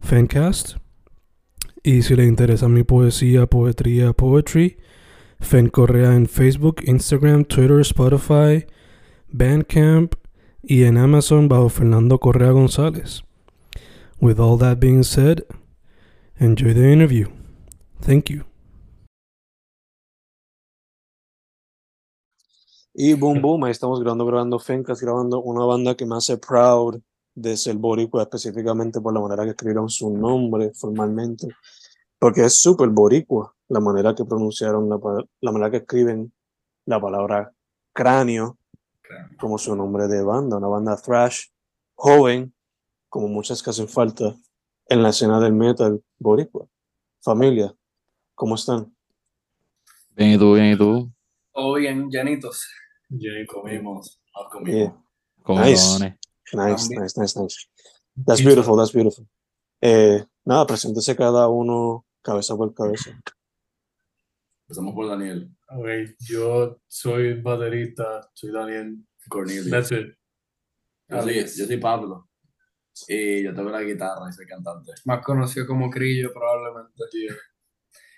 Fancast. Y si le interesa mi poesía, poetría, poetry, Fen Correa en Facebook, Instagram, Twitter, Spotify, Bandcamp y en Amazon bajo Fernando Correa González. With all that being said, enjoy the interview. Thank you. Y boom, boom, ahí estamos grabando, grabando Fencas, grabando una banda que me hace proud de ser boricua, específicamente por la manera que escribieron su nombre formalmente, porque es súper boricua la manera que pronunciaron, la, la manera que escriben la palabra cráneo, como su nombre de banda, una banda thrash, joven, como muchas que hacen falta en la escena del metal boricua. Familia, ¿cómo están? Bien, ¿y tú? Bien, ¿y tú? Todo bien, llenitos. Ya comimos, nos Yeah. comimos. Nice, nice, nice, nice. That's beautiful, that's beautiful. Eh, nada, preséntese cada uno cabeza por cabeza. Empezamos por Daniel. Ok, yo soy baterista, soy Daniel. Cornelio. That's it. Yo soy, yo soy Pablo. Y yo toco la guitarra y soy cantante. Más conocido como Crillo, probablemente.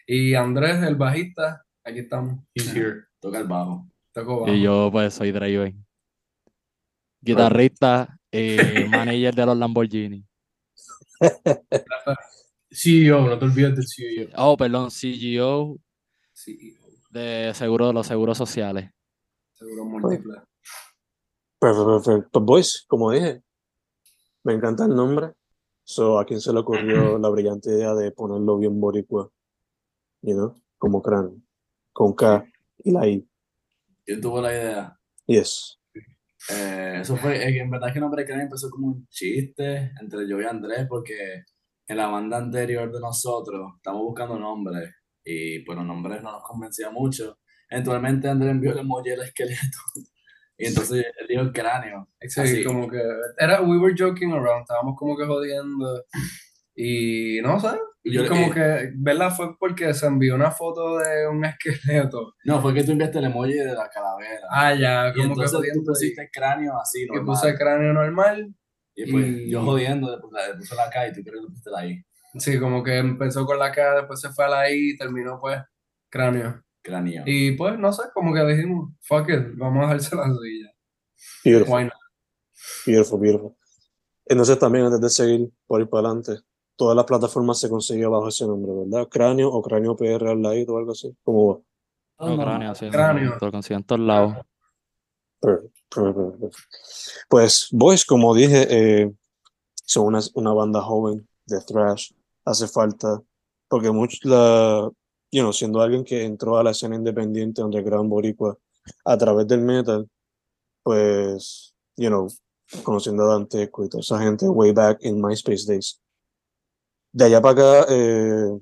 Y Andrés, el bajista, aquí estamos. He's here. Toca el bajo. Bajo. Y yo, pues, soy Draven. Guitarrista y manager de los Lamborghini. CEO, no te olvides del CEO. Oh, perdón, CGO Sí, de seguro de los seguros sociales. seguro múltiple. Perfecto, perfecto. Pues, boys, como dije, me encanta el nombre. So, ¿a quién se le ocurrió la brillante idea de ponerlo bien boricua? You know, como cráneo, con K y la I. ¿Quién tuvo la idea? Yes. Eh, eso fue, eh, en verdad que el nombre Crane empezó como un chiste entre yo y Andrés porque en la banda anterior de nosotros estamos buscando nombres y pues los nombres no nos convencían mucho. Eventualmente Andrés envió el emoji del esqueleto y entonces él dijo el cráneo. Sí, Así. como que era, we were joking around, estábamos como que jodiendo. Y no sé, yo como eh, que, ¿verdad? Fue porque se envió una foto de un esqueleto. No, fue que tú enviaste el emoji de la calavera. Ah, ya, y como que entonces tú jodiendo. pusiste el cráneo así, normal. puse el cráneo normal. Y pues y- yo jodiendo, le puse, le puse la K y tú creo que le pusiste la I. Sí, como que empezó con la K, después se fue a la I y terminó pues cráneo. Cráneo. Y pues, no sé, como que dijimos, fuck it, vamos a dejársela así ya. Beautiful, Why not? beautiful, beautiful. Entonces también antes de seguir por ir para adelante, todas las plataformas se consiguen bajo ese nombre, ¿verdad? Cráneo o cráneo PR al ladito o algo así. ¿Cómo va? No, cráneo, sí. Cráneo. Lo consigo en todos lados. Perfect, perfect, perfect. Pues, boys, como dije, eh, son una, una banda joven de thrash. Hace falta, porque mucho la, you know, siendo alguien que entró a la escena independiente underground boricua a través del metal, pues, you know, conociendo a Danteco y toda esa gente way back in MySpace days. De allá para acá, eh,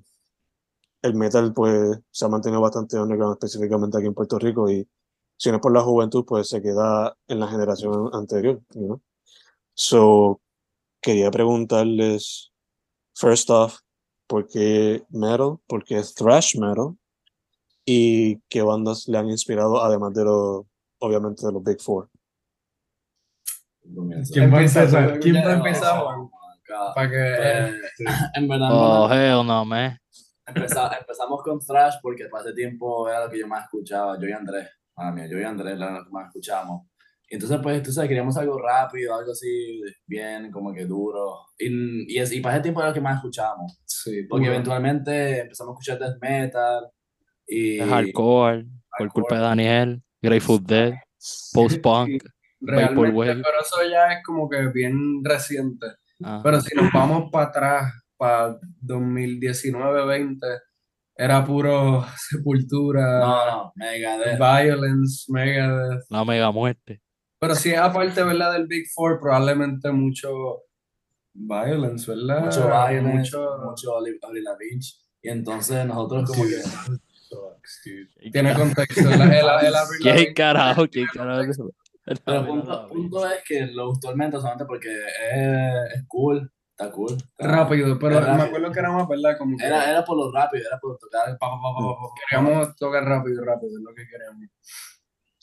el metal, pues, se ha mantenido bastante underground, específicamente aquí en Puerto Rico y si no es por la juventud, pues se queda en la generación anterior, you know? So, quería preguntarles, first off, ¿por qué metal? ¿Por qué thrash metal? ¿Y qué bandas le han inspirado, además de los, obviamente, de los Big Four? ¿Quién va a empezar? ¿Quién va a empezar? Acá. Para que. eh, Pues, en verdad, Oh, no, hell no, man. empeza- empezamos con Thrash porque para ese tiempo era lo que yo más escuchaba, yo y Andrés. Madre mía, yo y Andrés era lo que más escuchábamos. Y entonces, pues, tú sabes, queríamos algo rápido, algo así, bien, como que duro. Y, y, es, y para ese tiempo era lo que más escuchábamos. Sí, Porque eventualmente empezamos a escuchar death metal y... Es hardcore, por culpa de Daniel, Grateful Dead, post-punk, Realmente, pero eso ya es como que bien reciente. Ah, Pero si nos vamos para atrás, para 2019-20, era puro Sepultura, No, no, Megadeth. Violence, Megadeth. la mega muerte. Pero si es aparte, ¿verdad? Del Big Four, probablemente mucho Violence, ¿verdad? Mucho Violence, Mucho- mucho Oli-. Y entonces nosotros como que... Sucks, dude. Tiene contexto. El, el, el Avril ¿Quién Lavigne- carajo? ¿Quién carajo? Pero el punto, punto es que lo gustó solamente porque es, es cool, está cool. está- Rápido, pero rápido. me acuerdo que era más, ¿verdad? Como que Era, era por lo rápido, era por tocar pa, pa, pa, pa, pa, pa. queríamos tocar rápido, rápido, es lo que queríamos.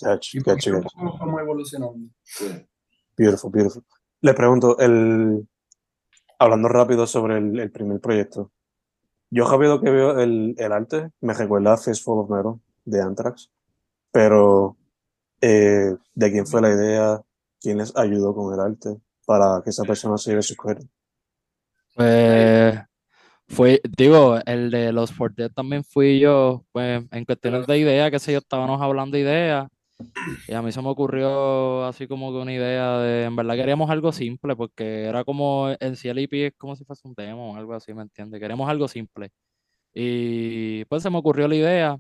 A gotcha. poco fuimos evolucionando. Sí. Beautiful, beautiful. Le pregunto, el, hablando rápido sobre el, el primer proyecto. Yo rápido que veo el, el arte, me recuerda a Fistful of Metal de Anthrax, pero eh, ¿de quién fue la idea? ¿Quién les ayudó con el arte para que esa persona se lleve su crédito? Pues fue, digo, el de los For también fui yo, pues en cuestiones de idea, qué sé yo, estábamos hablando de ideas, y a mí se me ocurrió así como que una idea de, en verdad queríamos algo simple, porque era como, en sí el EP es como si fuese un demo o algo así, ¿me entiendes? Queríamos algo simple. Y pues se me ocurrió la idea,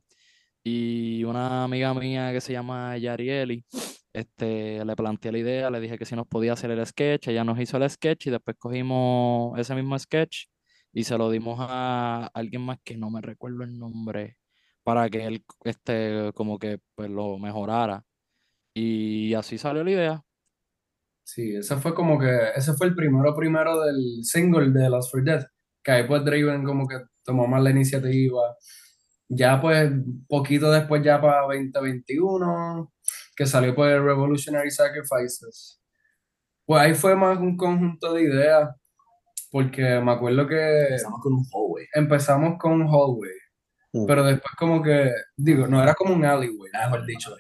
y una amiga mía que se llama Yarieli, este, le planteé la idea, le dije que si nos podía hacer el sketch, ella nos hizo el sketch y después cogimos ese mismo sketch y se lo dimos a alguien más que no me recuerdo el nombre para que él este, como que pues lo mejorara. Y así salió la idea. Sí, ese fue como que, ese fue el primero primero del single de Lost for Death, que ahí pues Draven como que tomó más la iniciativa. Ya pues poquito después ya para 2021, que salió pues Revolutionary Sacrifices. Pues ahí fue más un conjunto de ideas, porque me acuerdo que Empezamos con un hallway. empezamos con un hallway, Mm. pero después como que, digo, no era como un alleyway, mejor dicho.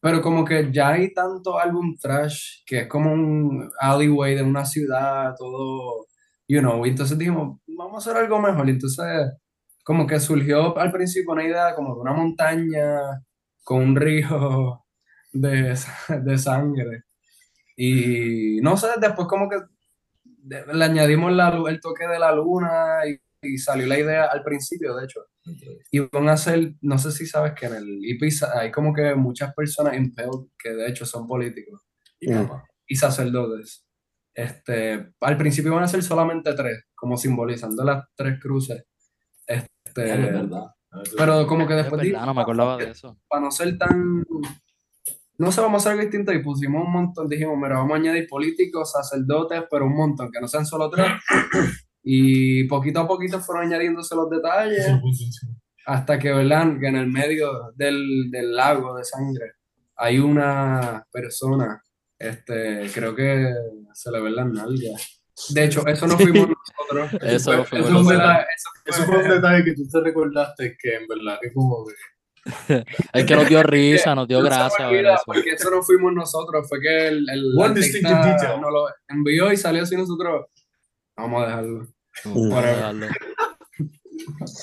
Pero como que ya hay tanto álbum trash que es como un alleyway de una ciudad, todo, you know, y entonces dijimos, vamos a hacer algo mejor. Y entonces como que surgió al principio una idea como de una montaña con un río de, de sangre. Y no sé, después como que le añadimos la, el toque de la luna y, y salió la idea al principio, de hecho. Y van a hacer, no sé si sabes que en el sa- hay como que muchas personas impelled que de hecho son políticos Y papá. y sacerdotes. Este, al principio van a ser solamente tres, como simbolizando las tres cruces. Este, Ya, es verdad. pero como que Es después verdad, no me acordaba de eso. para no ser tan, no sé, vamos a hacer algo distinto y pusimos un montón, dijimos, mira, vamos a añadir políticos, sacerdotes, pero un montón, que no sean solo tres. Y poquito a poquito fueron añadiéndose los detalles hasta que, ¿verdad? Que en el medio del, del lago de sangre hay una persona, este, creo que se le ven las nalgas. De hecho, eso no fuimos nosotros. Eso fue- eso fue la- eso fue un detalle que tú te recordaste que en verdad que como que Es que nos dio risa, nos dio gracia olvida, eso. Porque eso no fuimos nosotros, fue que el, el artista nos lo envió y salió así nosotros. Vamos a dejarlo. Vamos a darle.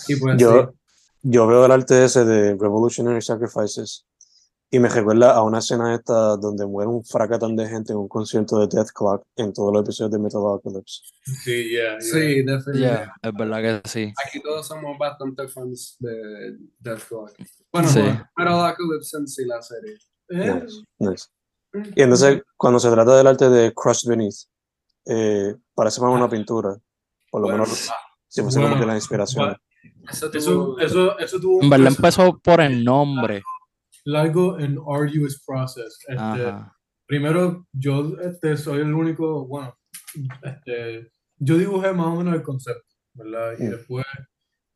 Y pues Yo, yo veo el arte ese de Revolutionary Sacrifices y me recuerda a una escena esta donde muere un fracatán de gente en un concierto de Death Clock en todos los episodios de Metalocalypse. sí, yeah, sí, sí, definitivamente. Yeah, es verdad que sí. Aquí todos somos bastante fans de Death Clock. Bueno, Sí. pero Apocalypse en sí la serie. Eh, Nice, nice. Y entonces, cuando se trata del arte de Crushed Beneath, eh, parece más una pintura, por lo Bueno, menos si fuese como bueno, que la inspiración. Eso Eso, tuvo- eso, eso tuvo En un verdad empezó por el nombre. Largo and arduous process. Este, primero, yo este, soy el único, bueno, este, yo dibujé más o menos el concepto, ¿verdad? Y Mm. después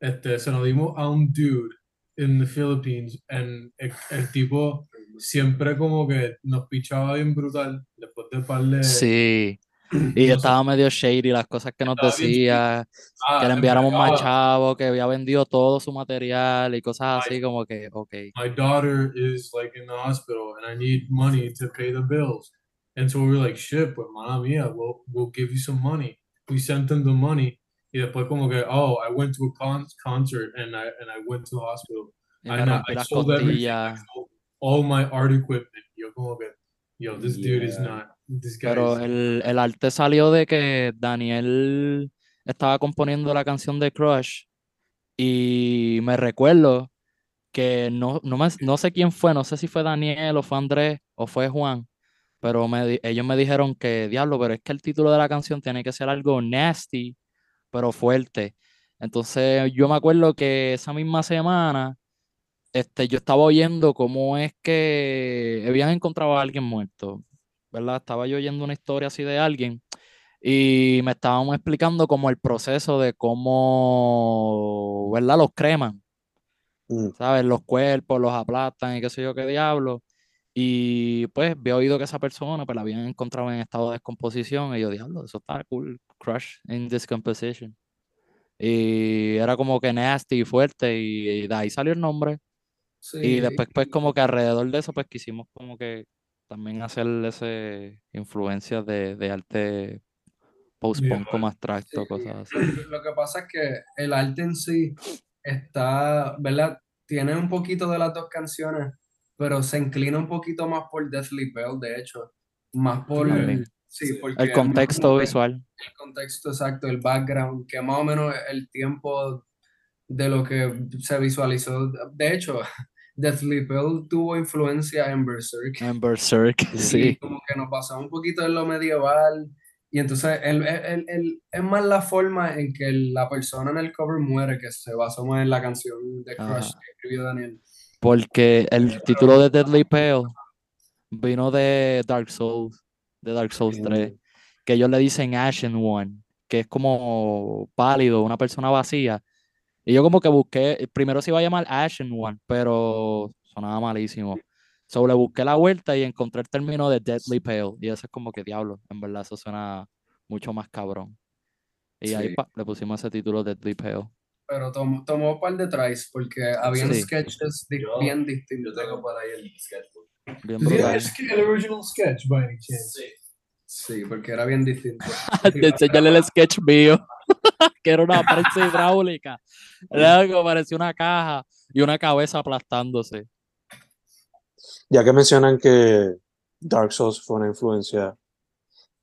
este, se lo dimos a un dude en the Philippines, and el, el tipo siempre como que nos pichaba bien brutal, después de par de, Sí. Y sé. estaba medio shady las cosas que nos decía, Ah, que le en enviáramos más chavo, que había vendido todo su material y cosas así como que, ok. my daughter is like in the hospital and I need money to pay the bills. And so we were like, shit, pues mala mía, we'll, we'll give you some money. We sent them the money. Y después como que, oh, I went to a con concert and I, and I went to the hospital. Y I, I sold everything. I sold all my art equipment. Yo como que, yo, this dude is Yeah. not, Pero el, el arte salió de que Daniel estaba componiendo la canción de Crush y me recuerdo que no, no, me- no sé quién fue, no sé si fue Daniel o fue Andrés o fue Juan, pero me, ellos me dijeron que, diablo, pero es que el título de la canción tiene que ser algo nasty, pero fuerte. Entonces yo me acuerdo que esa misma semana este, yo estaba oyendo cómo es que habían encontrado a alguien muerto, ¿verdad? Estaba yo oyendo una historia así de alguien y me estaban explicando como el proceso de cómo, ¿verdad? Los creman, Mm. ¿sabes? Los cuerpos, los aplastan y qué sé yo qué diablo. Y pues había oído que esa persona pues la habían encontrado en estado de descomposición y yo, diablo, eso está cool, crush in decomposition. Y era como que nasty y fuerte y, y de ahí salió el nombre. Sí, Y después, pues, como que alrededor de eso, pues quisimos como que también hacer ese influencia de, de arte post-punk como abstracto, Sí, cosas así. Lo que pasa es que el arte en sí está, ¿verdad? Tiene un poquito de las dos canciones, pero se inclina un poquito más por Deathly Bell, de hecho. Más por, También. sí, Sí. porque El contexto visual. el contexto exacto, el background, que más o menos el tiempo de lo que se visualizó. De hecho, Deathly Bell tuvo influencia en Berserk. En Berserk, Y sí. como que nos basamos un poquito en lo medieval. Y entonces el, el- el- el- es más la forma en que la persona en el cover muere que se basó más en la canción de Crush Ajá. que escribió Daniel. Porque el título de Deadly Pale vino de Dark Souls, de Dark Souls 3, que ellos le dicen Ashen One, que es como pálido, una persona vacía. Y yo como que busqué, primero se iba a llamar Ashen One, pero sonaba malísimo. So le busqué la vuelta y encontré el término de Deadly Pale. Y eso es como que diablo, en verdad eso suena mucho más cabrón. Y ahí Sí. pa, le pusimos ese título Deadly Pale. Pero tomó, tomó un par de tries porque habían Sí. sketches di- Yo- bien Yo distintos. tengo por ahí el sketchbook. Bien a sk- an original sketch by any chance? Sí. Sí, porque era bien distinto. Te enseñarle el sketch mío, que era una prensa hidráulica. Era algo que parecía una caja y una cabeza aplastándose. Ya que mencionan que Dark Souls fue una influencia,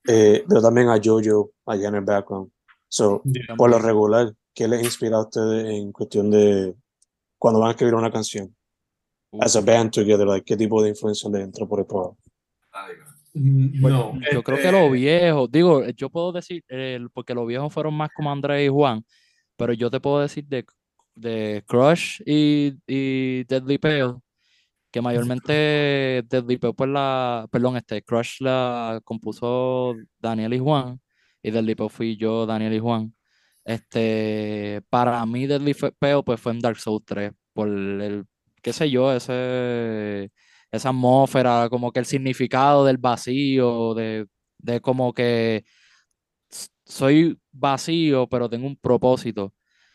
eh, veo también a Jojo allá en el background. So, Yeah. por lo regular, ¿qué les inspira a ustedes en cuestión de cuando van a escribir una canción? As a band together, like, ¿qué tipo de influencia les entra por el trabajo? Mm, Pues, No. yo creo que este, los viejos, digo, yo puedo decir, eh, porque los viejos fueron más como Andrés y Juan, pero yo te puedo decir de, de Crush y, y Deadly Pale, que mayormente Deadly Pale, pues la, perdón, este, Crush la compuso Daniel y Juan, y Deadly Pale fui yo, Daniel y Juan. Este, para mí Deadly Pale, pues fue en Dark Souls 3, por el, qué sé yo, ese esa atmósfera, como que el significado del vacío, de, de como que soy vacío, pero tengo un propósito.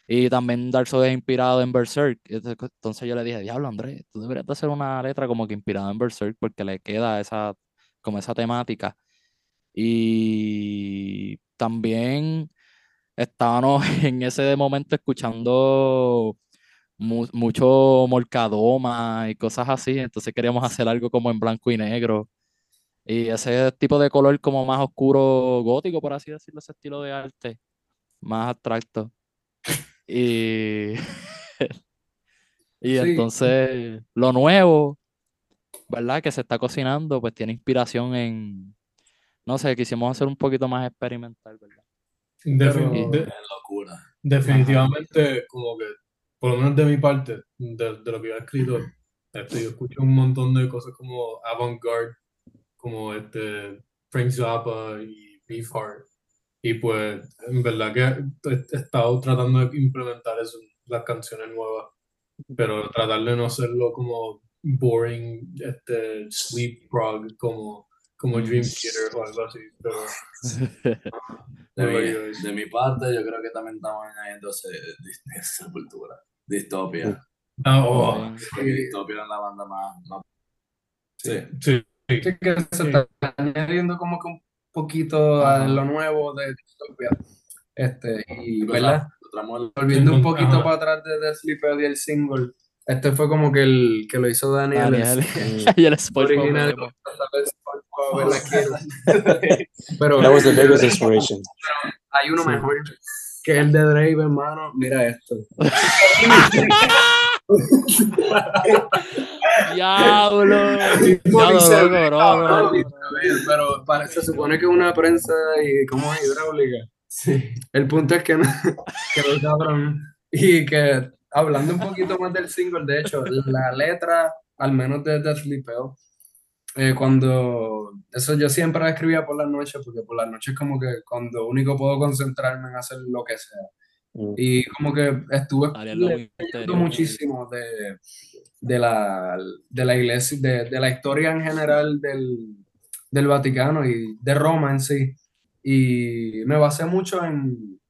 Y también Dark Souls es inspirado en Berserk. Entonces yo le dije, diablo, Andrés, tú deberías de hacer una letra como que inspirada en Berserk porque le queda esa, como esa temática. Y también estábamos en ese momento escuchando mu- mucho Molcadoma y cosas así, entonces queríamos hacer algo como en blanco y negro. Y ese tipo de color como más oscuro, gótico, por así decirlo, ese estilo de arte, más abstracto. Y, y Sí. entonces lo nuevo, ¿verdad? Que se está cocinando, pues tiene inspiración en, no sé, quisimos hacer un poquito más experimental, ¿verdad? defin- Pero- de- Es locura. definitivamente, como que, por lo menos de mi parte, de, de lo que yo he escrito, este, yo escucho un montón de cosas como avant-garde, como este, Frank Zappa y Beefheart. Y pues, en verdad que he, estado tratando de implementar eso en las canciones nuevas, pero tratar de no hacerlo como boring, este, sleep prog, como, como. Dream Theater o algo así, pero De mi, de parte, yo creo que también estamos añadiendo Sepultura. Distopia. Ah, oh. Porque Distopia era la banda más. más... Sí. sí, Sí, que se está añadiendo como que un poquito a lo nuevo de Dystopia. Este, y Volviendo un poquito Ajá. para atrás de The Sleeper y el single, este fue como que el que lo hizo Daniel. Daniel. el- y el SpongeBob original. Aquí. Pero That was the biggest inspiration. hay uno mejor que el de Drake, hermano. Mira esto. Diablo. Pero para- se supone que es una prensa y como es hidráulica. Sí. El punto es que no, que no, cabrón. Y que hablando un poquito más del single, de hecho, la letra, al menos de The Sleepeo, eh, cuando eso yo siempre escribía por las noches, porque por las noches como que cuando único puedo concentrarme en hacer lo que sea. Mm. Y como que estuve leyendo muchísimo de, de la, de la iglesia, de, de la historia en general del, del Vaticano y de Roma en sí. Y me basé mucho en,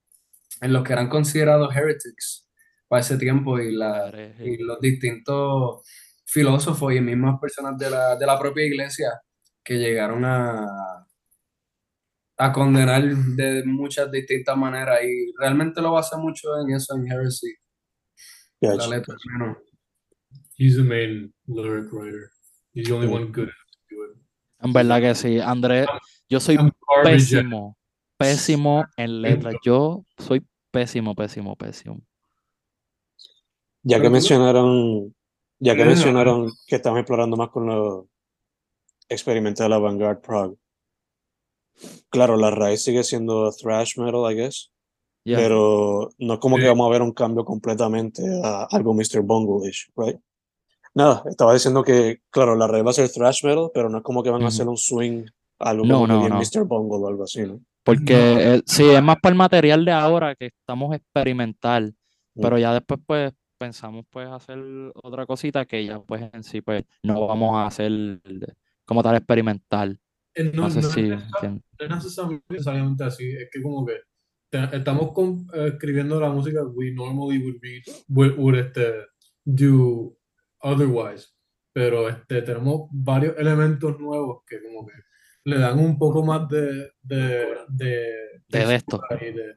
en los que eran considerados heretics para ese tiempo y, la, y los distintos filósofos y mismas personas de la, de la propia iglesia que llegaron a, a condenar de muchas distintas maneras y realmente lo basé mucho en eso, en heresy, la letra. bueno. he's the main lyric writer. He's the only one good enough to do it. En verdad que sí, Andrés, yo soy pésimo, pésimo en letras. Yo soy pésimo, pésimo, pésimo. Ya que mencionaron, ya que mencionaron que estamos explorando más con los experimentos de la Vanguard Prague. Claro, la raíz sigue siendo thrash metal, I guess, Yeah. pero no es como que vamos a ver un cambio completamente a algo Mr. Bungle-ish, right? Nada, estaba diciendo que, claro, la raíz va a ser thrash metal, pero no es como que van a hacer un swing, a algo No, como no, no. Mr. Bungle o algo así, ¿no? Porque eh, sí, es más para el material de ahora que estamos experimental, Mm. pero ya después pues pensamos pues hacer otra cosita que ya pues en sí pues no vamos a hacer como tal experimental. Eh, No No, sé no si es necesariamente- necesariamente así, es que como que te- estamos con- eh, escribiendo la música we normally would read, would, would, este, do otherwise, pero este, tenemos varios elementos nuevos que como que le dan un poco más de, de, de, De esto. y de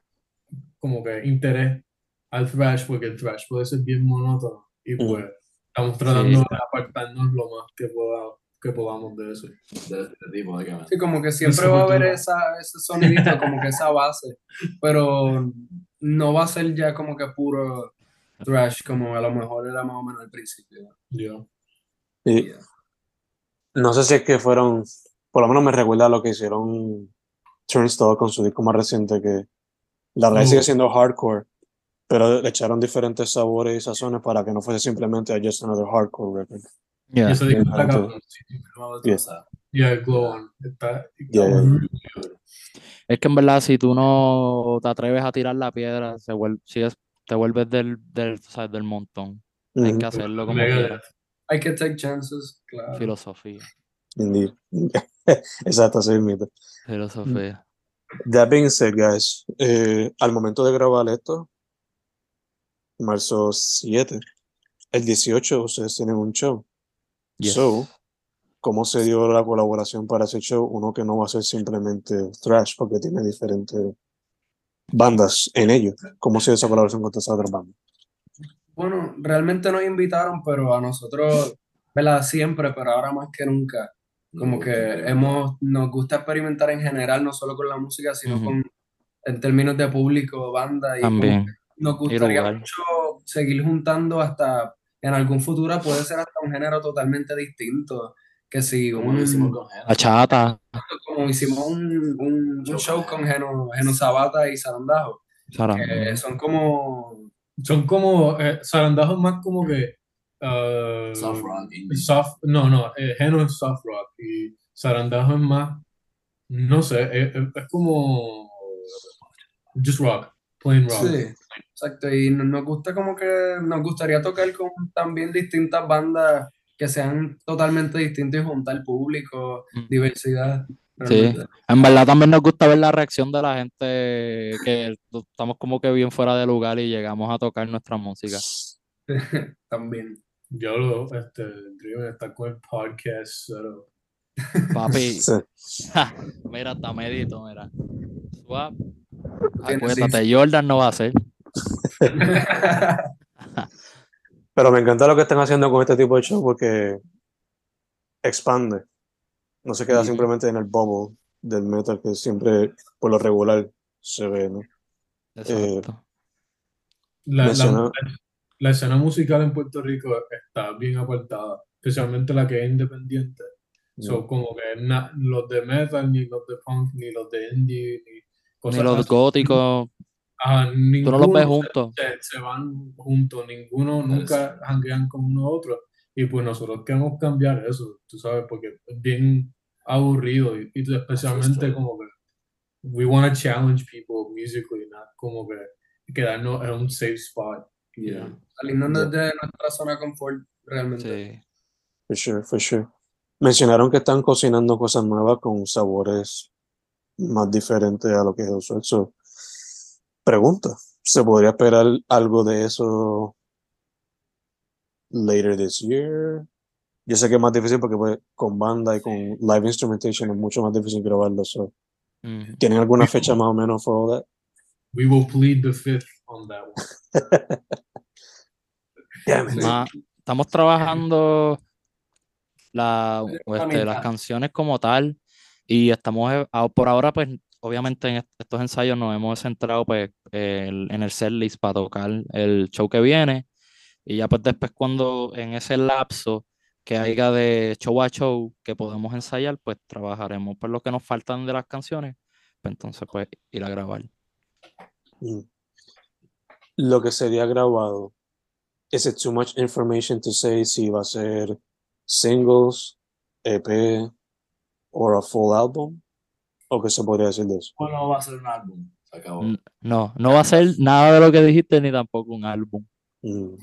como que interés al thrash, porque el thrash puede ser bien monótono y Mm. pues estamos tratando Sí. de apartarnos lo más que, poda- que podamos de eso. De este tipo, básicamente. Sí, como que siempre va a haber esa, ese sonidito, como que esa base, pero no va a ser ya como que puro thrash, como a lo mejor era más o menos al principio. Yeah. no sé si es que fueron, por lo menos me recuerda a lo que hicieron Turnstile con su disco más reciente, que la raíz Uh. sigue siendo hardcore, pero le echaron diferentes sabores y sazones para que no fuese simplemente a just another hardcore record. Yeah. Disco Yeah, está I cabrón, sí. Yeah. Glow On. Está, Yeah, yeah. Es que en verdad si tú no te atreves a tirar la piedra, se vuelve, si es, te vuelves del, del, ¿sabes? del montón. Hay Ujú, que hacerlo como quieras. Hay que take chances, claro. Filosofía. indeed. Exacto, así mismo. Filosofía. That being said, guys, eh, al momento de grabar esto, marzo 7, el 18 ustedes tienen un show. Yes. So, ¿cómo se dio la colaboración para ese show? Uno que no va a ser simplemente thrash, porque tiene diferentes bandas en ello. ¿Cómo se dio esa colaboración con esas otras bandas? Bueno, realmente nos invitaron, pero a nosotros, ¿verdad? Siempre, pero ahora más que nunca, como que hemos, nos gusta experimentar en general, no solo con la música, sino Ujú. con, en términos de público, banda, y como También. que nos gustaría mucho seguir juntando hasta, en algún futuro puede ser hasta un género totalmente distinto, que si Como lo hicimos con Geno. Bachata. como hicimos un, un, un show con Geno, Geno Sabata y Sarandajo, que son como, Son como eh, zarandajos más como que. ah, Soft rock, indie. soft- no, no, eh, Geno es soft rock y zarandajo es más. No sé, es, es- es como. Just rock, plain rock. Sí, exacto. Y no- nos gusta como que nos gustaría tocar con también distintas bandas que sean totalmente distintos y juntar público, Mm. diversidad. Sí, en verdad también nos gusta ver la reacción de la gente que estamos como que bien fuera de lugar y llegamos a tocar nuestra música. También. Yo lo, este, Dream está con el podcast, pero Papi, Sí. ja, mira, está medito, mira. Swap. Acuérdate, Jordan no va a ser. Pero me encanta lo que están haciendo con este tipo de show porque expande. No se queda simplemente en el bubble del metal que siempre, por lo regular, se ve, ¿no? Exacto. la, la- Menciona- la escena musical en Puerto Rico está bien apartada, especialmente la que es independiente. So, como que na- los de metal, ni los de punk, ni los de indie, ni Ni cosas los así. góticos, Ajá, tú no los ninguno ves se- juntos. Se, se van juntos, ninguno nunca hanguean con uno otro. Y pues nosotros queremos cambiar eso, tú sabes, porque es bien aburrido y, y especialmente como que we want to challenge people musically, not como que quedarnos en un safe spot. Yeah. Salirnos de nuestra zona de confort, realmente. Sí. For sure, for sure. Mencionaron que están cocinando cosas nuevas con sabores más diferentes a lo que es usual. So, pregunta, ¿se podría esperar algo de eso later this year? Yo sé que es más difícil porque pues, con banda y con live instrumentation es mucho más difícil grabarlo. So. ¿Tienen alguna fecha más o menos for all that? We will plead the fifth on that one. Damn it. Ma- estamos trabajando la, este, las canciones como tal y estamos eh, por ahora pues obviamente en est- estos ensayos nos hemos centrado pues en el setlist para tocar el show que viene y ya pues después cuando en ese lapso que haya de show a show que podemos ensayar pues trabajaremos por lo que nos faltan de las canciones pues entonces pues ir a grabar Mm. Lo que sería grabado, ¿is it too much information to say si va a ser singles, EP or a full album? ¿O qué se podría decir de eso? Bueno, va a ser un álbum. Se acabó. No no va a ser nada de lo que dijiste ni tampoco un álbum Mm.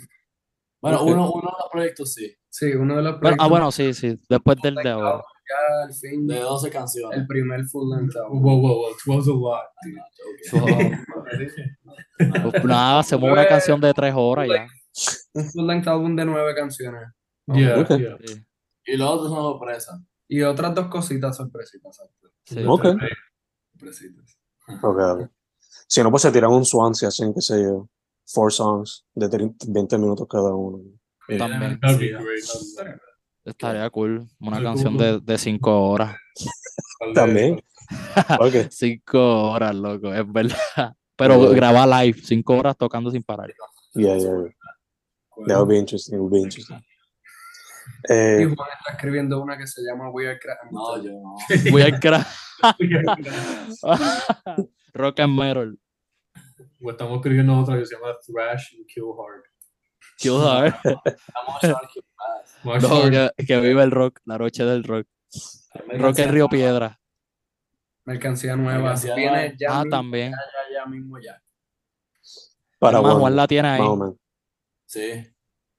Bueno, uno, uno de los proyectos sí, Sí, uno de los Bueno, ah proyectos bueno sí sí después del de ahora ya al fin, de 12 canciones. el primer full length album. Wow, wow, wow, 12 a lot. dude. Ok. Pues nada, hacemos una canción de tres horas ya. Un full length album de nueve canciones. Yeah, Ok. yeah. Sí, Y los otros son sorpresas. Y otras dos cositas sorpresitas. sí. Ok. Sorpresitas. Ok, ok. Si no, pues se tiran un Swansea, hacen, qué sé yo, four songs de 30 20 minutos cada uno. También. Sí. Estaría cool. Una Sí, canción de, de cinco horas. También. Ok. Cinco horas, loco, es verdad. Pero Bueno. grabar live, cinco horas tocando sin parar. Yeah, yeah, yeah. That would be interesting. It would be interesting. Y Eh, Juan está escribiendo una que se llama We Are Cra- No, yo no. Voy a cra- Rock and Metal. Pues estamos escribiendo otra que se llama Thrash and Kill Hard. Kill Hard. No, hard. que, que vive el rock, la noche del rock. Rock en Río Piedra. Mercancía nueva. Mercancía Viene nueva. ya Ah, mismo, también. Ya, ya, ya mismo ya. para Es más, Juan la tiene ahí. o. Sí.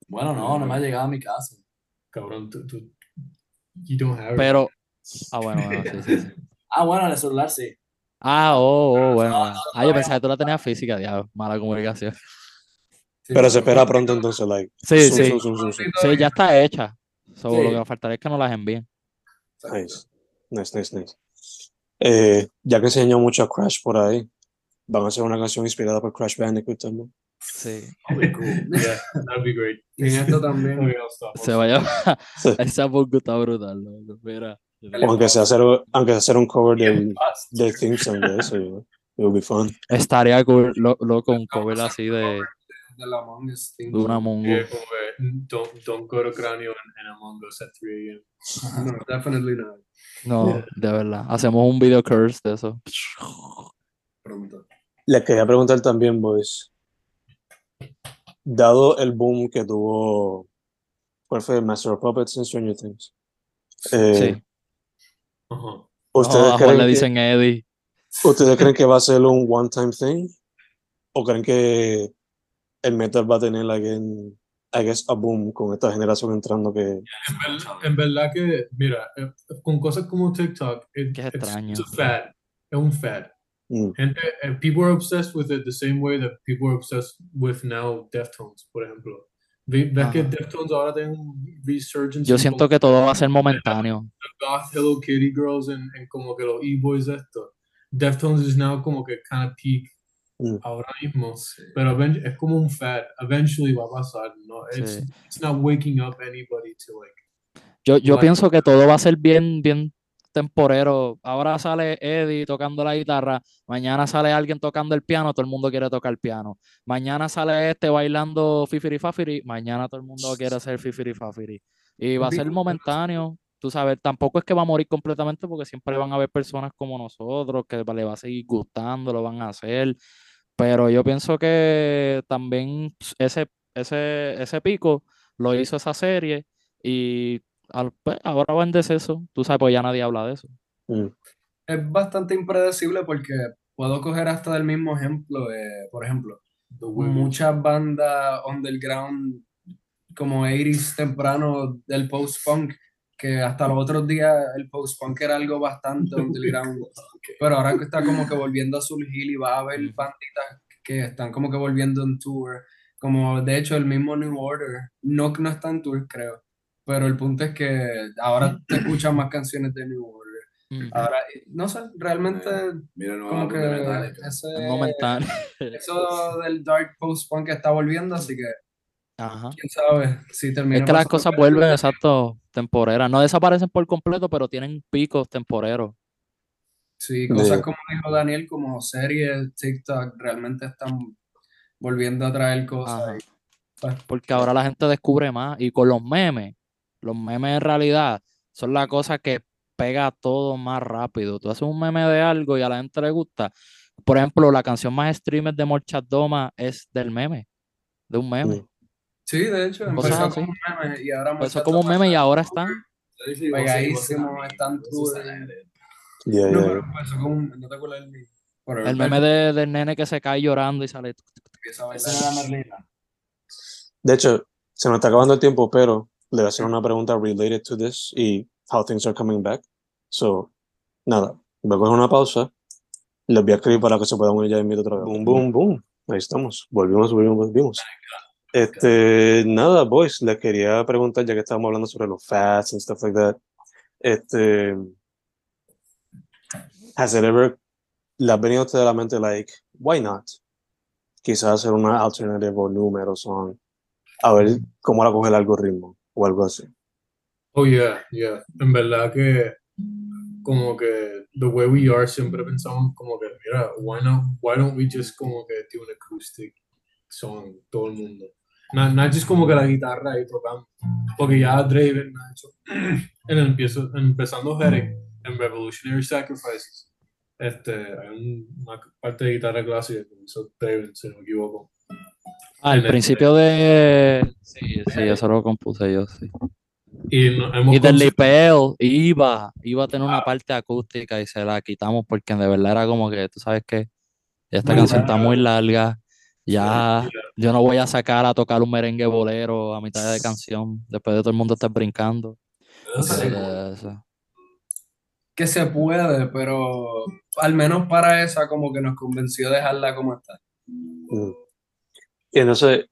Bueno, no, no me ha llegado a mi casa. Cabrón, tú, tú, you don't have it. Pero. Ah, bueno, bueno, sí, sí, sí. Ah, bueno, en el celular sí. Ah, oh, oh, bueno. No, bueno. no, Ah, yo pensaba que tú la tenías física, diablo. Mala comunicación. Pero se espera pronto entonces, like. Sí, zoom, sí. zoom, zoom, zoom, zoom. Sí, ya está hecha. So, Sí. Lo que me faltaría es que nos las envíen. Nice. Nice, nice, nice. Eh, ya que enseñó mucho a Crash por ahí, van a hacer una canción inspirada por Crash Bandicoot también. Sí. Muy cool. Yeah, that'd be great. Y en esto también. Se vaya. Sí. Ese está brutal, loco. Mira. Aunque sea hacer, aunque sea hacer un cover del, del theme song de eso, know, it would be fun. Estaría cool, lo, loco, un cover así de, De la Among Us de una como que, don't, don't go to Cráneo and, and Among Us at 3 a.m. No, definitely not. No, de verdad. Hacemos un video curse de eso. Pronto. Les quería preguntar también, boys, dado el boom que tuvo, ¿cuál fue? Master of Puppets en Stranger Things. Eh, Sí. ¿ustedes, Juan creen le que, dicen Eddie. ¿Ustedes creen que va a ser un one-time thing? ¿O creen que el metal va a tener again, I guess, a boom con esta generación entrando que... En, ver- en verdad que, mira, eh, con cosas como TikTok, it- Qué extraño. it's a fad. Es un fad. Mm, Gente, eh, people are obsessed with it the same way that people are obsessed with now Deftones, por ejemplo. Ve- Ves que Ajá. Deftones ahora tienen un resurgence Yo en siento que todo va a ser momentáneo. goth Hello Kitty girls en, como que los e-boys esto. Deftones is now como que kind of peak Mm. ahora mismo, pero es como un fad. Eventually va a pasar, ¿no? It's, Sí. it's not waking up anybody to like Yo, yo Like- pienso que todo va a ser bien, bien temporero. Ahora sale Eddie tocando la guitarra, mañana sale alguien tocando el piano, todo el mundo quiere tocar el piano. Mañana sale este bailando Fifiri Fafiri, mañana todo el mundo quiere hacer Fifiri Fafiri. Y va a ser momentáneo, tú sabes, tampoco es que va a morir completamente porque siempre van a haber personas como nosotros que le va a seguir gustando, lo van a hacer. Pero yo pienso que también ese, ese, ese pico lo hizo esa serie y al- pues, ahora va en deceso. Tú sabes, pues ya nadie habla de eso. mm, Es bastante impredecible porque puedo coger hasta del mismo ejemplo. eh, por ejemplo, Weird. muchas bandas underground como 80s temprano del post-punk, que hasta los otros días el post-punk era algo bastante underground, pero ahora que está como que volviendo a surgir y va a haber Ujú. banditas que están como que volviendo en tour, como de hecho el mismo New Order, no no está en tour creo, pero el punto es que ahora te escuchan más canciones de New Order. Ujú. Ahora, no sé, realmente Mira el nuevo como que ese, Es momentáneo. eso del dark post-punk está volviendo, así que Ajá. quién sabe si termina Es que las cosas vuelven, exacto, temporeras. No desaparecen por completo, pero tienen picos temporeros. Sí, cosas como dijo Daniel, como series, TikTok, realmente están volviendo a traer cosas. Ajá. pues, Porque ahora la gente descubre más. Y con los memes, los memes en realidad son la cosa que pega todo más rápido. Tú haces un meme de algo y a la gente le gusta. Por ejemplo, la canción más streamer de Morchat Doma es del meme, de un meme. Sí, de hecho, empezó como un meme y ahora Empezó como un meme y ahora están. Sí, sí, vos Pegadísimo, sí, vos sí, están yeah, No, yeah, pero empezó como un, no te acuerdas del meme. Pero El meme de, del nene que se cae llorando y sale. Esa era Merlina. De hecho, se nos está acabando el tiempo, pero le voy a hacer una pregunta related to this y how things are coming back. So, nada, voy a coger una pausa. Les voy a escribir para que se puedan unir ya en otra vez. Boom, boom, boom. Ahí estamos. Volvimos, volvimos, volvimos. Este, nada, boys, les quería preguntar, ya que estábamos hablando sobre los fads and stuff like that. Este, has it ever, le ha venido a usted a la mente, like, why not? Quizás hacer una alternative o metal song. A ver cómo la coge el algoritmo o algo así. Oh, yeah, yeah. En verdad que como que the way we are siempre pensamos como que mira, why not, why don't we just como que do an acoustic song todo el mundo. No, no just como que la guitarra ahí tocando. Porque ya Draven ha hecho en el empiezo, empezando Herrick en Revolutionary Sacrifices. Este, hay un- una parte de guitarra clásica que hizo Draven, si no me equivoco. Al En el- principio de. Sí, sí, eso lo compuse yo, sí. Y no- hemos Y del Lipel iba, iba a tener una parte acústica y se la quitamos porque de verdad era como que, tú sabes que esta Muy canción está muy larga. Ya, yo no voy a sacar a tocar un merengue bolero a mitad de canción después de todo el mundo estar brincando. Eh, eso. Que se puede, pero al menos para esa como que nos convenció dejarla como está. Mm. Y entonces,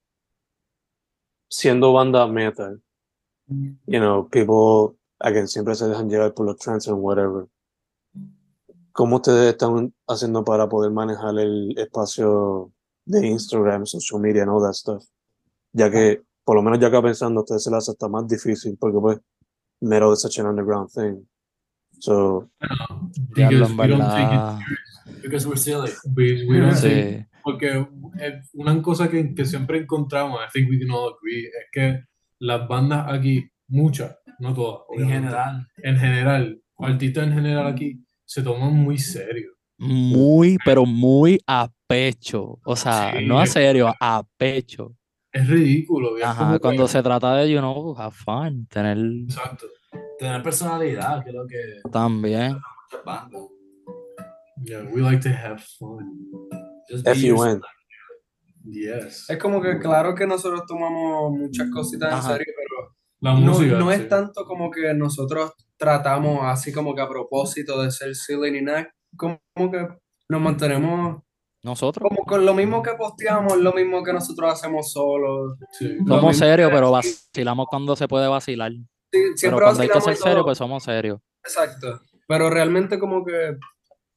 siendo banda metal, you know, people, again, siempre se dejan llevar por los trends and whatever. ¿Cómo ustedes están haciendo para poder manejar el espacio de Instagram, social media, and all that stuff? Ya que, por lo menos ya acá pensando, a ustedes se les hace hasta más difícil, porque pues, metal is such an underground thing. So, because we don't take it. Because we're silly. we, we don't take it Sí. Porque eh, una cosa que, que siempre encontramos, I think we can all agree, es que las bandas aquí, muchas, no todas, En general. en general, artistas en general aquí, se toman muy serio. Muy, pero muy a pecho. O sea, Sí, no a serio, a pecho. Es ridículo. Ajá, que- cuando se trata de, you know, have fun, tener Exacto. Tener personalidad, que es lo que también. muchas bandas. Yeah, we like to have fun. Just be F-U-N. yourself. Yes. Es como que claro que nosotros tomamos muchas cositas en serio, pero La no, música. no sí. es tanto como que nosotros tratamos así como que a propósito de ser silly ni nada, como que nos mantenemos Nosotros como con lo mismo que posteamos, lo mismo que nosotros hacemos solos. Sí. Somos serios, pero vacilamos cuando se puede vacilar. Sí, Pero cuando hay que ser serio, pues somos serios. Exacto. Pero realmente como que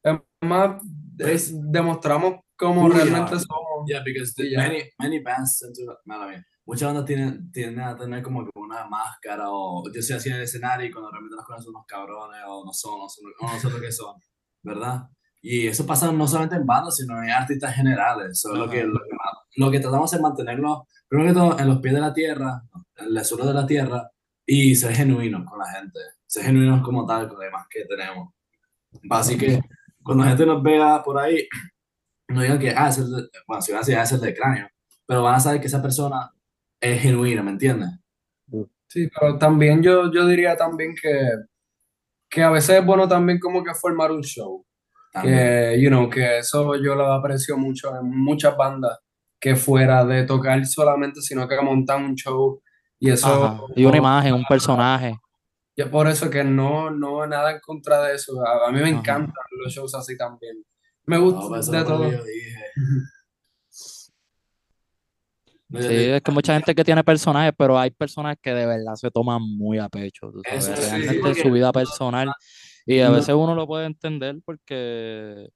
es más Es- demostramos Who we realmente are. somos. Yeah, because the- ya. many, many bands tend to, mala muchas bandas tienen, tienden a tener como que una máscara o yo soy así en el escenario y cuando realmente las cosas son unos cabrones o no son, no son, o no son lo que son, ¿verdad? Y eso pasa no solamente en bandas, sino en artistas generales. So, lo, Ajá. que, lo, que, lo que tratamos es mantenerlo, primero que todo, en los pies de la tierra, en el suelo de la tierra, y ser genuinos con la gente, ser genuinos como tal con lo demás que tenemos. Así que cuando la gente nos vea por ahí, no digan que, ah, es el de, bueno, si van a decir, ah, es el de cráneo, pero van a saber que esa persona es genuina, ¿me entiendes? Sí, pero también yo, yo diría también que, que a veces es bueno también como que formar un show. También. Que, you know, que eso yo lo aprecio mucho en muchas bandas, que fuera de tocar solamente, sino que montan un show y eso... Ajá. Y una imagen, un personaje. Y es por eso que no, no nada en contra de eso. A, a mí me Ajá. encantan los shows así también. Me No, gusta eso de todo. yo dije. No, Sí, te- es que mucha gente que tiene personajes, pero hay personas que de verdad se toman muy a pecho, tú sabes, Eso sí, realmente su vida personal. Y a No. veces uno lo puede entender porque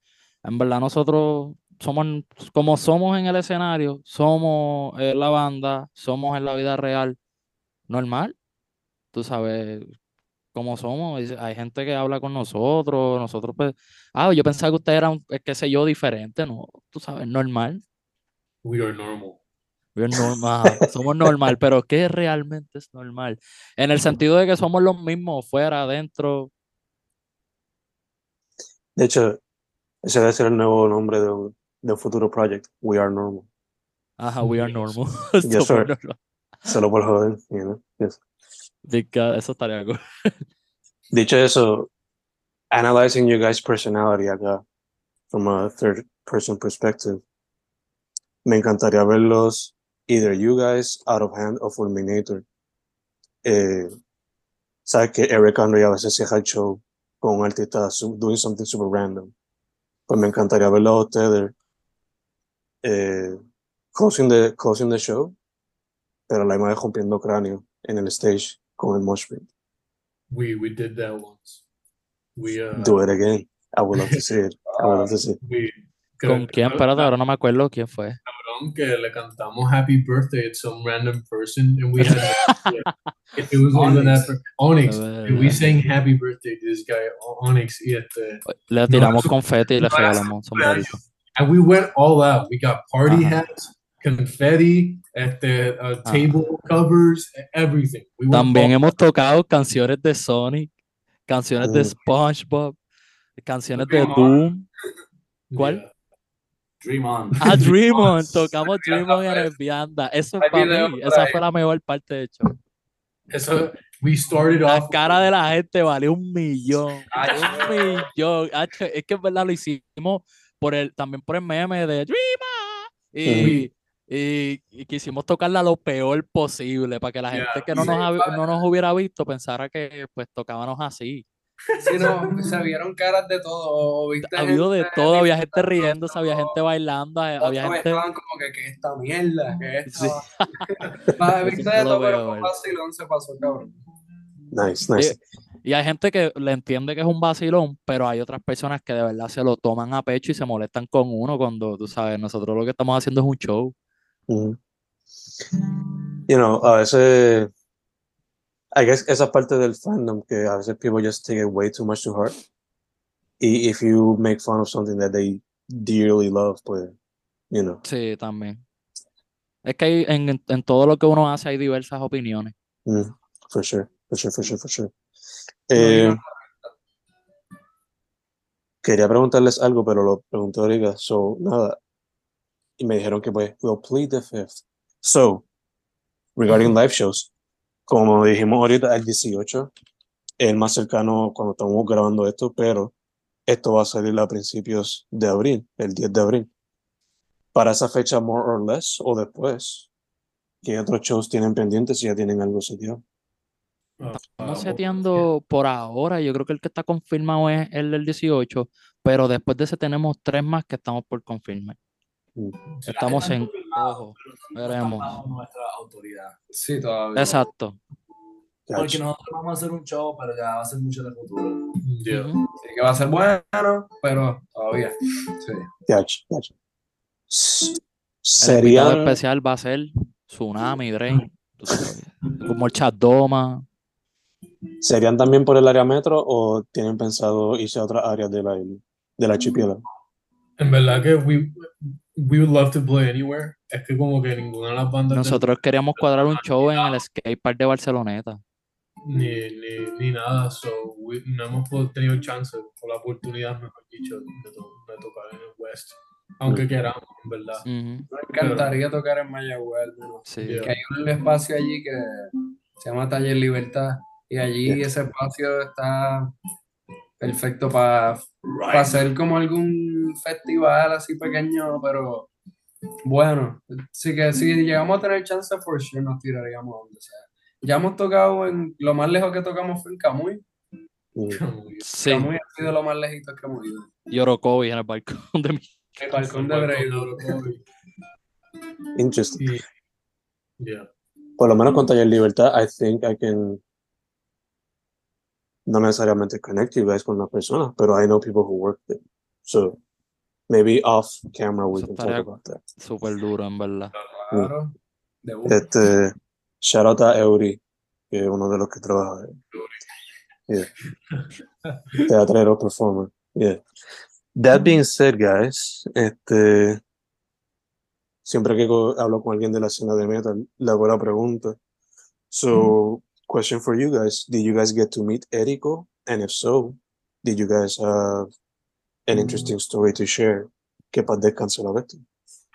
en verdad nosotros somos como somos en el escenario, somos en la banda, somos en la vida real, normal, tú sabes cómo somos. Hay gente que habla con nosotros, nosotros pues, ah, yo pensaba que ustedes eran, eh, qué sé yo, diferente, no, tú sabes, normal. We are normal. We're normal, ajá, somos normal, pero ¿qué realmente es normal? En el sentido de que somos los mismos, fuera, adentro. De hecho, ese debe ser el nuevo nombre de un, de un futuro project. We are normal. Ajá, we are normal. Yes, sir. normal. Solo por joder. you know, yes. Eso estaría. Dicho eso, analyzing your guys' personality acá, from a third person perspective, me encantaría verlos, either you guys, Out of Hand o Fulminator. Eh, Sabes que Eric Andre a veces cierra el show con un artista doing something super random. Pues me encantaría verlos a ustedes eh, closing, the, closing the show, pero la imagen rompiendo cráneo en el stage con el mosh pit. We we did that once. We uh Do it again. I would love to see it. I would love to see it. we ¿Con quién? Espérate, ahora no me acuerdo quién fue. cabrón que le cantamos happy birthday to some random person and we had it was on an Onyx. effort Onyx and we sang happy birthday to this guy Onyx y este Le tiramos eso- confeti y le no, regalamos sombrerito. and we went all out we got party Ajá. hats confetti este uh, table covers everything we También hemos tocado canciones de Sonic, canciones de Mm. SpongeBob, canciones de On. Doom. ¿Cuál? Yeah. Dream on. Ah, Dream On, tocamos Dream On en el Vianda. Eso Hay para mí, esa fue la mejor parte de hecho. Eso, we started La off cara de la gente vale un millón. Un millón. Es que en verdad lo hicimos por el, también por el meme de Dream On. Y, y, y quisimos tocarla lo peor posible para que la Yeah. gente que no Sí, nos, vale. no nos hubiera visto pensara que pues tocábamos así. Sí, no, se vieron caras de todo. viste Ha habido de gente todo, había gente riéndose, había gente bailando, había gente... estaban como que, que esta mierda, que esta. Sí. Va, Yo viste de todo, pero vacilón se pasó, cabrón. Nice, nice. Y hay gente que le entiende que es un vacilón, pero hay otras personas que de verdad se lo toman a pecho y se molestan con uno cuando, tú sabes, nosotros lo que estamos haciendo es un show. Mhm. You know, a veces, I guess esa parte del fandom que a veces people just take it way too much to heart. Y if you make fun of something that they dearly love, pues, you know. Sí, también. Es que hay- en, en- todo lo que uno hace hay diversas opiniones. Mm, for sure, for sure, for sure, for sure. Eh, quería preguntarles algo, pero lo pregunté ahorita. So, nada. Y me dijeron que pues, we'll plead the fifth. So, regarding live shows, como dijimos ahorita, el 18, el más cercano cuando estamos grabando esto, pero esto va a salir a principios de abril, el 10 de abril. para esa fecha, more or less, o después. ¿Qué otros shows tienen pendientes si ya tienen algo seteado? Estamos ah, seteando por ahora, yo creo que el que está confirmado es el del 18, pero después de ese tenemos tres más que estamos por confirmar. Estamos en ojo, veremos. nuestra autoridad. Sí, todavía. Exacto. Porque nosotros vamos a hacer un show, pero ya va a ser mucho de futuro. yeah. Sí, que va a ser bueno, pero todavía. Sí. Gotcha, gotcha. S- El Sería, especial va a ser Tsunami, Drain, como el Chat Doma. ¿Serían también por el área metro o tienen pensado irse a otras áreas de la, del archipiélago? En verdad que we, we would love to play anywhere. Es que como que ninguna de las bandas Nosotros queríamos cuadrar un show en el skate park de Barceloneta. ni, ni, ni nada, so we- no hemos tenido chance o la oportunidad, mejor dicho, de, to- de tocar en el West. Aunque queramos, en verdad. Me encantaría tocar en Mayagüez, pero Sí. Yeah. que hay un espacio allí que se llama Taller Libertad y allí Yeah. ese espacio está perfecto para hacer como algún festival así pequeño, pero bueno, sí que si llegamos a tener chance, for sure nos tiraríamos a donde sea. Ya hemos tocado en, lo más lejos que tocamos fue en Camuy. Mm. Sí, Camuy ha sido lo más lejito que hemos ido. y Orocovi en el balcón de mi. El balcón de Breiro. Interesting. Yeah. Por lo menos con Taller Libertad, I think I can no necesariamente connect you guys con una persona, pero I know people who work there. So maybe off camera we Eso can talk about that. Súper duro, en verdad. Claro. De una. Este, shout out a Eury, que es uno de los que trabaja. Yeah. Teatrero, performer. Yeah. That being said, guys, este, siempre que hablo con alguien de la escena de metal, le hago la pregunta. So, question for you guys: Did you guys get to meet Erico? And if so, did you guys have an interesting story to share? Que paz descanse la bestia.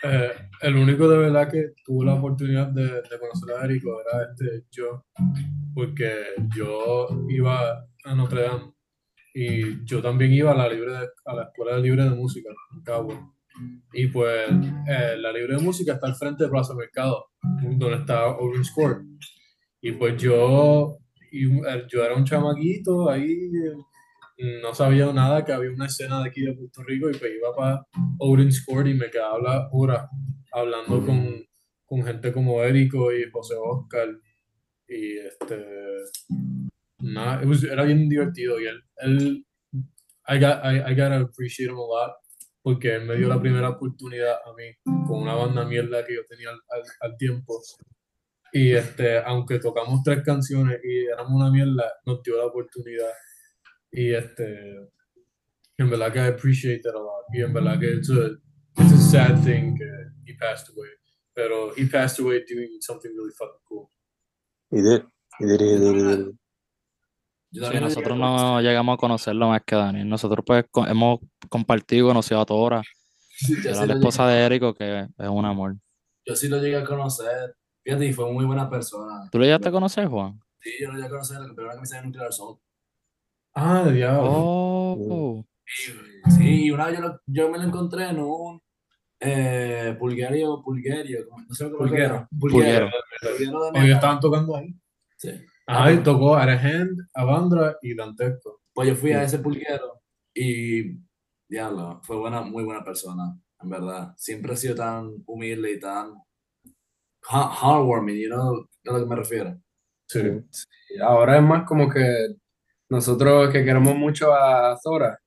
Eh, el único de verdad que tuvo la oportunidad de, de conocer a Erico era este yo, porque yo iba a Notre Dame y yo también iba a la, libre de- a la escuela libre de música en Cabo. Y pues eh, la libre de música está al frente de Plaza Mercado, donde está Orange Court. Y pues yo, eh, yo era un chamaquito ahí, eh, no sabía nada que había una escena de aquí de Puerto Rico y pues iba para Orange Court y me quedaba la hora hablando con, con gente como Érico y José Oscar y este nada, was- era bien divertido y él, él I, got, I, I gotta appreciate him a lot porque él me dio la primera oportunidad a mí con una banda mierda que yo tenía al, al, al tiempo y este aunque tocamos tres canciones y éramos una mierda nos dio la oportunidad y este en verdad que I appreciate that a lot. Y en verdad que it's a, it's a sad thing que he passed away. Pero he passed away doing something really fucking cool. He did. He did, he did, he did. Sí, nosotros no llegamos a conocerlo más que Daniel. Nosotros pues co- hemos compartido, conocido a Tora. Yo era sí la esposa llegué- de Érico, que es un amor. Yo sí lo llegué a conocer. Fíjate, y fue muy buena persona. ¿Tú lo llegaste a conocer, Juan? Sí, yo lo llegué a conocer, la primera que me salió en Nuclear Assault. Ah, diablo. Oh, Sí, una vez yo, lo- yo me lo encontré en un eh, pulguerio, pulguerio, como- no sé cómo Pulguero. llama. Pulguero. Pulguero de metal. estaban tocando ahí. Sí. Ah, y tocó Arahend, Avandra y Dantesco. Pues yo fui a ese pulguero y, diablo, fue buena, muy buena persona, en verdad. Siempre ha sido tan humilde y tan heartwarming, you know, a lo que me refiero. Sí. Y ahora es más como que nosotros que queremos mucho a Zora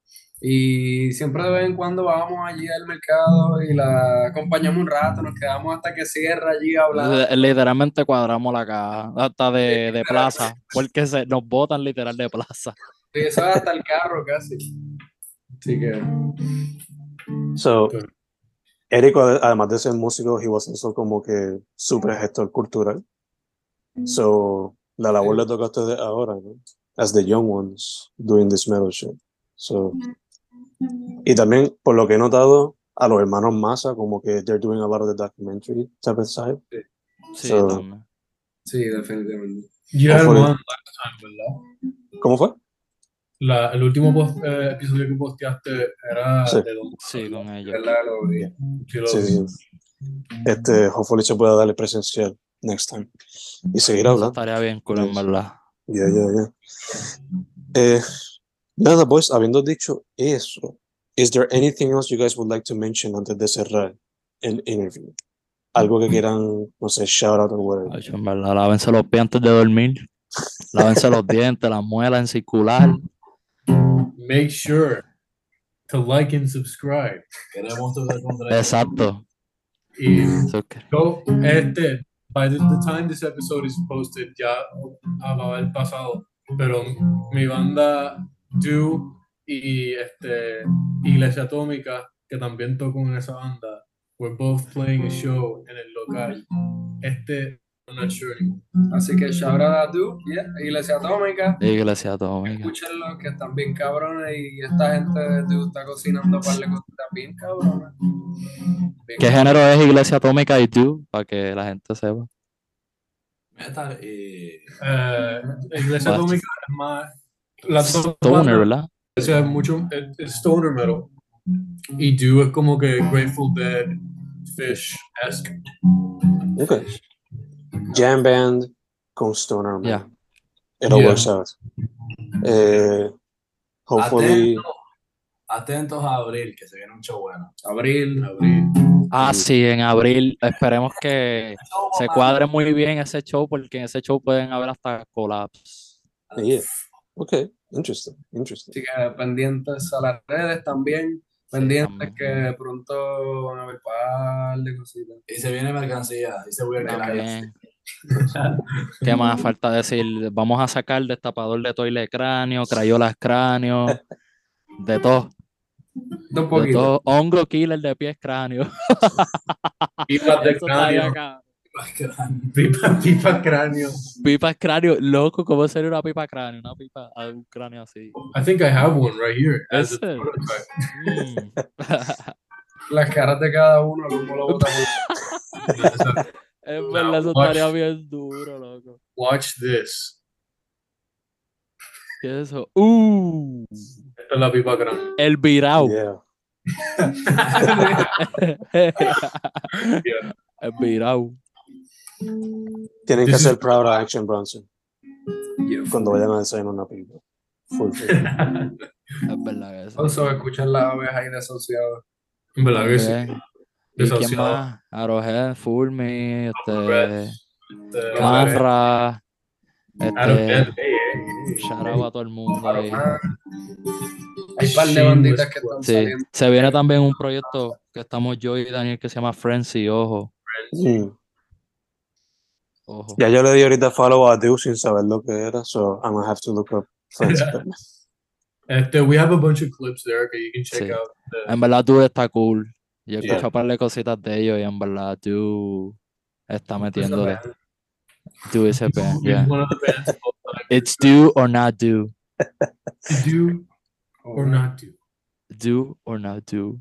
y siempre de vez en cuando vamos allí al mercado y la acompañamos un rato, nos quedamos hasta que cierra allí hablando. Li- Literalmente cuadramos la caja, hasta de, de plaza, porque se, nos botan literal de plaza. Y eso es hasta el carro casi. Así que So, Pero- Erico, ade- además de ser músico, he was also como que super gestor cultural. So, la labor le toca a ustedes ahora, ¿no? As the young ones doing this metal shit. So, y también, por lo que he notado, a los hermanos Massa, como que they're doing a lot of the documentary type of side. Sí, So- también. sí, definitivamente. You had Hopefully. one last time, ¿verdad? ¿Cómo fue? La, el último post- eh, episodio que posteaste era Sí. de Don Sí, con vi. Sí, lo- Sí. Este, hopefully se pueda darle presencial next time. Y seguir hablando. estaría bien cool, en verdad. Ya, ya, ya. Eh, nada, boys, habiendo dicho eso, is there anything else you guys would like to mention antes de cerrar el interview? Algo que quieran, no sé, shout out or whatever. Ay, en verdad, lávense los pies antes de dormir. Lávense los dientes, las muelas en circular. Make sure to like and subscribe. Queremos Exacto. Y yo, este, by the, the time this episode is posted, ya va a haber pasado. Pero mi banda Do y este, Iglesia Atómica, que también toco en esa banda, we're both playing a show en el local. Este, I'm not sure anymore. Así que shout out a tú, yeah, Iglesia Atómica. Iglesia atómica. Escúchenlo, que están bien cabrones y esta gente de tú está cocinando para de cositas bien cabrones. Bien ¿Qué género es Iglesia Atómica y tú? Para que la gente sepa. Metal y. Eh, Iglesia? Atómica es más. Las dos Stoner, ¿verdad? O sea, mucho es, es stoner metal. Y Do es como que Grateful Dead, Fish, esque. Okay. Jam band con Stoner. Man. Yeah. It all Yeah. works out. Eh, hopefully, Atento- atentos a abril, que se viene un show bueno. Abril. Abril. Ah, sí, en abril. Esperemos que se cuadre muy bien ese show, porque en ese show pueden haber hasta collabs. yeah. Okay, interesting, interesting. Así que pendientes a las redes también. Pendientes también. que pronto van a haber par de cositas. Y se viene mercancía. Dice Weird Al También. ¿Qué más falta decir? Vamos a sacar destapador de toile cráneo, crayolas cráneo, de todo, Un de poquito. todo. Hongo killer de pies cráneo. Pipas de Eso estaría cráneo. Pipa, pipa cráneo. Pipas cráneo, loco, ¿cómo sería una pipa cráneo? Una pipa, un cráneo así. I think I have one right here. As a. Mm. Las caras de cada uno, como lo botan. Es verdad, eso watch. estaría bien duro, loco. Watch this. ¿Qué es eso? Uh, Esta es la pipa cráneo. el virao. Yeah. el virao. Tienen que is- ser proud of Action Bronson Yeah. cuando vayan a desayunar una pipa. Full full. Es verdad que eso. Also, escuchan las abejas ahí desociadas. En verdad que sí. También. ¿Y quién más? Arrowhead, Fulmi, este, Este, este, Band, hey, hey, hey. shout out a todo el mundo ahí. Hay par de Shameless banditas que están Sí, saliendo. se viene también un proyecto que estamos yo y Daniel que se llama Frenzy, ojo, Mm. ojo. Ya yo le di ahorita follow a Dew sin saber lo que era, so I'm gonna have to look up Friends. Este, we have a bunch of clips there que you can check Sí. out. The- En verdad tú está cool. Yo he Yeah. escuchado un par de cositas de ellos y en verdad tú está metiéndole. Do ese pen, It's yeah. It's do or not do. Do or not do. Do or not do.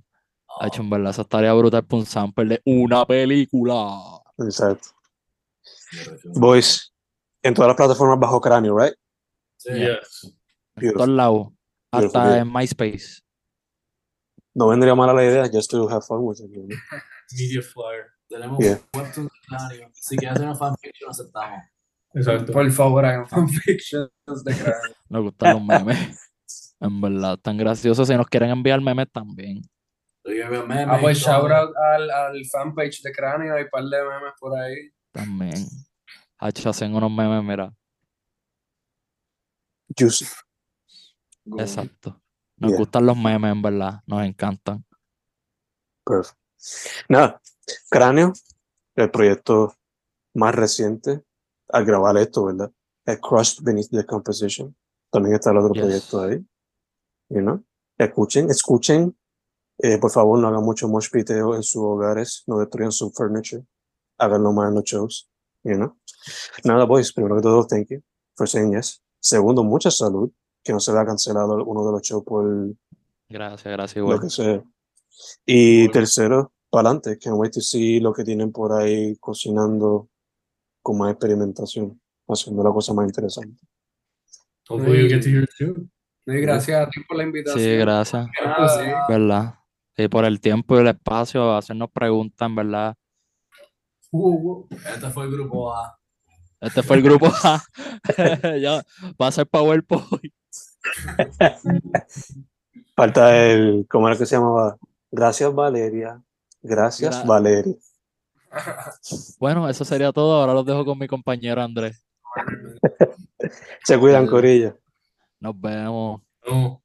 Ha hecho en verdad, eso estaría brutal para un sample de una película. Exacto. Boys, en todas las plataformas bajo cráneo, right? Sí. Yes. En todos lados. Hasta beautiful. en MySpace. No vendría mala la idea, just to have fun with it. you know? Media flyer. Tenemos Yeah. de cráneo. Si quieres hacer una fanfiction, aceptamos. Exacto. Por favor, hagan fanfictions de cráneo. Nos gustan los memes. En verdad, tan graciosos. Si nos quieren enviar memes también. Memes Ah, pues shout out al, al fanpage de cráneo. Hay par de memes por ahí. También. Hacho, hacen unos memes, mira. Juicy. Exacto. Nos Yeah. gustan los memes, en verdad. Nos encantan. Perfect. Nada, Cráneo, el proyecto más reciente al grabar esto, ¿verdad? Es Crushed Beneath the Composition. También está el otro Yes. proyecto ahí. You know? Escuchen, escuchen. Eh, por favor, no hagan mucho mosh piteo en sus hogares, no destruyan su furniture. Háganlo más en los shows. You know? Nada, boys, primero que todo, thank you for saying yes. Segundo, mucha salud, que no se vea cancelado uno de los shows por Gracias, gracias, lo igual. que sea. Y Bueno. tercero, para adelante. Can't wait to see lo que tienen por ahí cocinando con más experimentación, haciendo la cosa más interesante. Hopefully you get to hear. Y gracias a ti por la invitación. Sí, gracias, Ah, sí. ¿verdad? Y por el tiempo y el espacio, hacernos preguntas, en verdad. Uh, uh. Este fue el grupo A. Este fue el grupo A. ya, va a ser PowerPoint. Falta el, ¿cómo era que se llamaba? Gracias, Valeria. Gracias, Gra- Valeria. Bueno, eso sería todo. Ahora los dejo con mi compañero Andrés. Se cuidan, El- Corillo. Nos vemos. No.